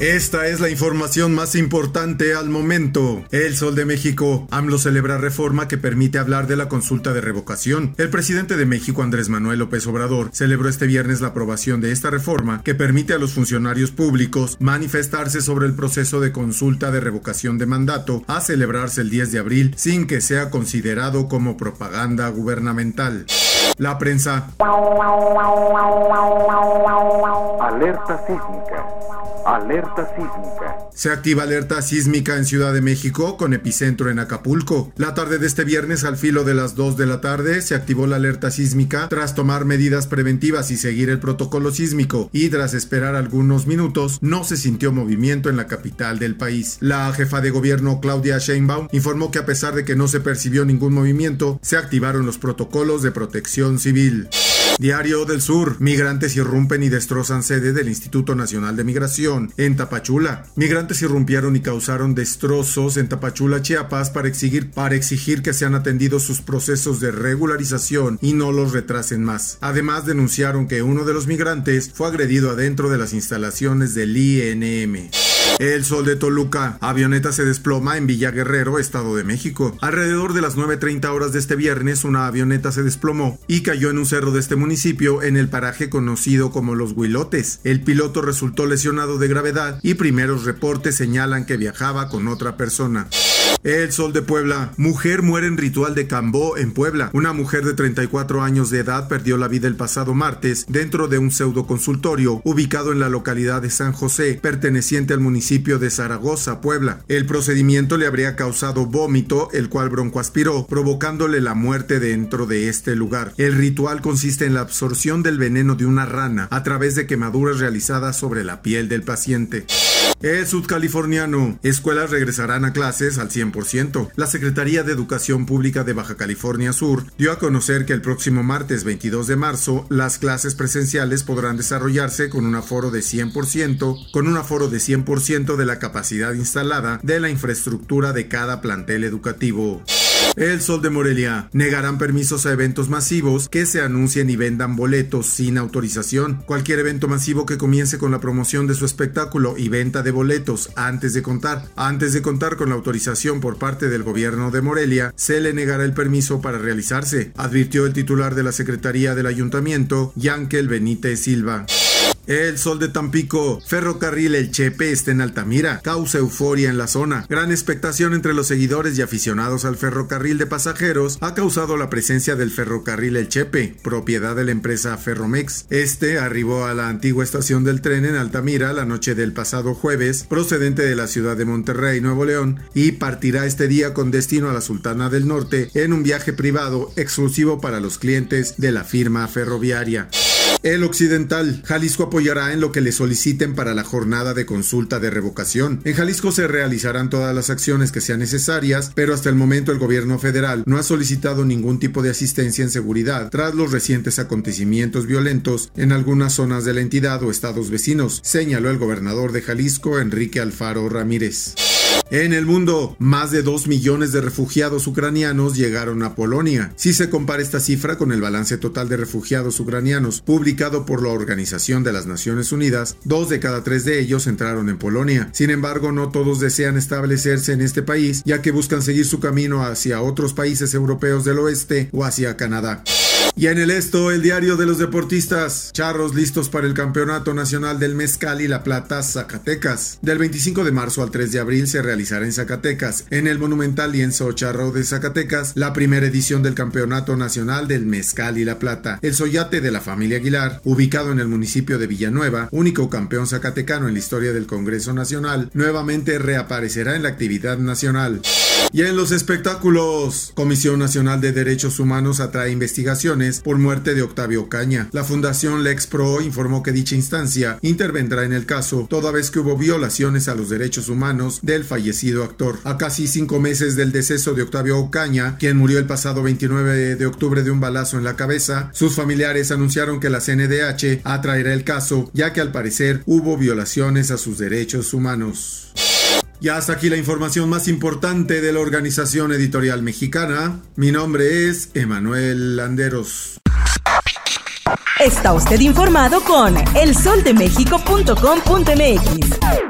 Esta es la información más importante al momento. El Sol de México. AMLO celebra reforma que permite hablar de la consulta de revocación. El presidente de México, Andrés Manuel López Obrador, celebró este viernes la aprobación de esta reforma que permite a los funcionarios públicos manifestarse sobre el proceso de consulta de revocación de mandato a celebrarse el 10 de abril sin que sea considerado como propaganda gubernamental. La prensa. Alerta sísmica. Alerta sísmica. Se activa alerta sísmica en Ciudad de México con epicentro en Acapulco. La tarde de este viernes al filo de las 2 de la tarde se activó la alerta sísmica tras tomar medidas preventivas y seguir el protocolo sísmico y tras esperar algunos minutos no se sintió movimiento en la capital del país. La jefa de gobierno Claudia Sheinbaum informó que a pesar de que no se percibió ningún movimiento, se activaron los protocolos de protección civil. Diario del Sur. Migrantes irrumpen y destrozan sede del Instituto Nacional de Migración en Tapachula. Migrantes irrumpieron y causaron destrozos en Tapachula, Chiapas, para exigir, para exigir que sean atendidos sus procesos de regularización y no los retrasen más. Además, denunciaron que uno de los migrantes fue agredido adentro de las instalaciones del INM. El sol de Toluca. Avioneta se desploma en Villa Guerrero, Estado de México. Alrededor de las 9.30 horas de este viernes, una avioneta se desplomó y cayó en un cerro de este municipio en el paraje conocido como Los Huilotes. El piloto resultó lesionado de gravedad y primeros reportes señalan que viajaba con otra persona. El Sol de Puebla. Mujer muere en ritual de Cambó en Puebla. Una mujer de 34 años de edad perdió la vida el pasado martes dentro de un pseudo consultorio ubicado en la localidad de San José, perteneciente al municipio de Zaragoza, Puebla. El procedimiento le habría causado vómito, el cual broncoaspiró, provocándole la muerte dentro de este lugar. El ritual consiste en la absorción del veneno de una rana a través de quemaduras realizadas sobre la piel del paciente. El sudcaliforniano. Escuelas regresarán a clases al 100%. La Secretaría de Educación Pública de Baja California Sur dio a conocer que el próximo martes 22 de marzo las clases presenciales podrán desarrollarse con un aforo de 100%, con un aforo de 100% de la capacidad instalada de la infraestructura de cada plantel educativo. El Sol de Morelia. Negarán permisos a eventos masivos que se anuncien y vendan boletos sin autorización. Cualquier evento masivo que comience con la promoción de su espectáculo y venta de boletos antes de contar, antes de contar con la autorización por parte del gobierno de Morelia, se le negará el permiso para realizarse, advirtió el titular de la Secretaría del Ayuntamiento, Yankel Benítez Silva. El Sol de Tampico, Ferrocarril El Chepe está en Altamira, causa euforia en la zona. Gran expectación entre los seguidores y aficionados al ferrocarril de pasajeros ha causado la presencia del Ferrocarril El Chepe, propiedad de la empresa Ferromex. Este arribó a la antigua estación del tren en Altamira la noche del pasado jueves, procedente de la ciudad de Monterrey, Nuevo León, y partirá este día con destino a la Sultana del Norte en un viaje privado exclusivo para los clientes de la firma ferroviaria. El Occidental. Jalisco apoyará en lo que le soliciten para la jornada de consulta de revocación. En Jalisco se realizarán todas las acciones que sean necesarias, pero hasta el momento el gobierno federal no ha solicitado ningún tipo de asistencia en seguridad tras los recientes acontecimientos violentos en algunas zonas de la entidad o estados vecinos, señaló el gobernador de Jalisco, Enrique Alfaro Ramírez. En el mundo, más de 2 millones de refugiados ucranianos llegaron a Polonia. Si se compara esta cifra con el balance total de refugiados ucranianos publicado por la Organización de las Naciones Unidas, dos de cada tres de ellos entraron en Polonia. Sin embargo, no todos desean establecerse en este país, ya que buscan seguir su camino hacia otros países europeos del oeste o hacia Canadá. Y en el esto, el diario de los deportistas. Charros listos para el Campeonato Nacional del Mezcal y la Plata Zacatecas. Del 25 de marzo al 3 de abril se realizará en Zacatecas, en el monumental lienzo Charro de Zacatecas, la primera edición del Campeonato Nacional del Mezcal y la Plata. El Soyate de la familia Aguilar, ubicado en el municipio de Villanueva, único campeón zacatecano en la historia del Congreso Nacional, nuevamente reaparecerá en la actividad nacional. Y en los espectáculos, Comisión Nacional de Derechos Humanos atrae investigaciones por muerte de Octavio Caña. La Fundación Lex Pro informó que dicha instancia intervendrá en el caso, toda vez que hubo violaciones a los derechos humanos del fallecido actor. A casi cinco meses del deceso de Octavio Ocaña, quien murió el pasado 29 de octubre de un balazo en la cabeza, sus familiares anunciaron que la CNDH atraerá el caso, ya que al parecer hubo violaciones a sus derechos humanos. Y hasta aquí la información más importante de la Organización Editorial Mexicana. Mi nombre es Emanuel Landeros. Está usted informado con elsoldemexico.com.mx.